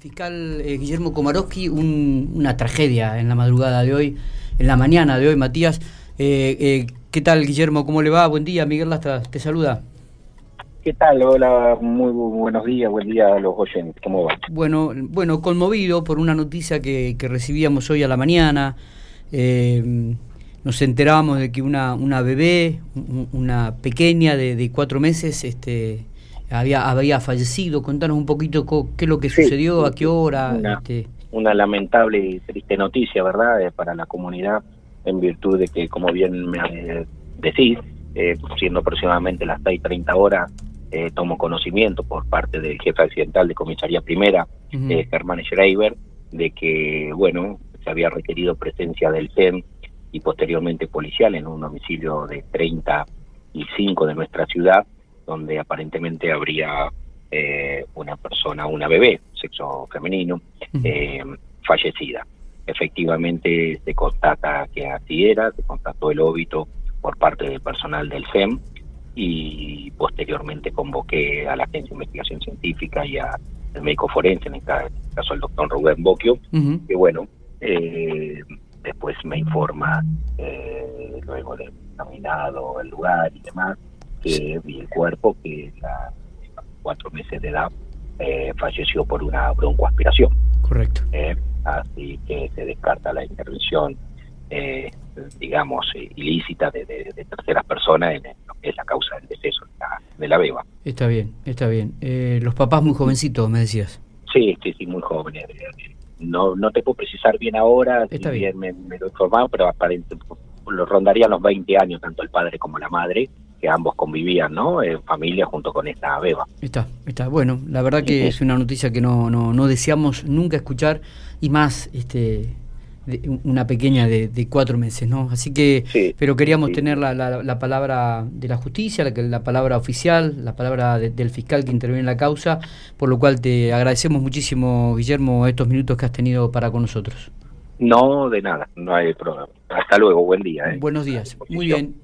fiscal eh, Guillermo Komarowski, una tragedia en la madrugada de hoy, en la mañana de hoy, Matías. Eh, eh, ¿Qué tal, Guillermo? ¿Cómo le va? Buen día, Miguel Lastra te saluda. ¿Qué tal? Hola, muy buenos días, buen día a los oyentes. ¿Cómo va? Bueno, bueno conmovido por una noticia que, recibíamos hoy a la mañana. nos enterábamos de que una, una bebé, una pequeña de, de cuatro meses, este, había, había fallecido. Contanos un poquito qué es lo que sucedió, a qué hora. Una, este... una, lamentable y triste noticia, ¿verdad?, eh, para la comunidad, en virtud de que, como bien me decís, eh, siendo aproximadamente las 6.30 horas, eh, tomo conocimiento por parte del jefe accidental de comisaría primera, Germán Schreiber, de que, bueno, se había requerido presencia del CEN y posteriormente policial en un domicilio de 35 de nuestra ciudad, donde aparentemente habría eh, una persona, una bebé, sexo femenino, eh, fallecida. Efectivamente se constata que así era, se constató el óbito por parte del personal del FEM y posteriormente convoqué a la Agencia de Investigación Científica y al médico forense, en este caso el doctor Rubén Bocchio, que bueno, eh, después me informa, luego de examinado el lugar y demás, que vi el cuerpo que a cuatro meses de edad eh, falleció por una broncoaspiración. Correcto. Eh, así que se descarta la intervención, eh, digamos, ilícita de, terceras personas en lo que es la causa del deceso de la, beba. Está bien, está bien. los papás muy jovencitos, me decías. Sí, sí, sí, muy jóvenes. No, no te puedo precisar bien ahora, está bien, me, lo he informado, pero aparentemente lo rondarían los 20 años, tanto el padre como la madre que ambos convivían, ¿no? En familia junto con esta beba. Está, está. Bueno, la verdad que es una noticia que no, no, no deseamos nunca escuchar y más este una pequeña de, cuatro meses, ¿no? Así que, pero queríamos tener la, la, palabra de la justicia, la, la palabra oficial, la palabra del fiscal que interviene en la causa, por lo cual te agradecemos muchísimo, Guillermo, estos minutos que has tenido para con nosotros. No, de nada, no hay problema. Hasta luego, buen día. ¿eh? Buenos días, muy bien.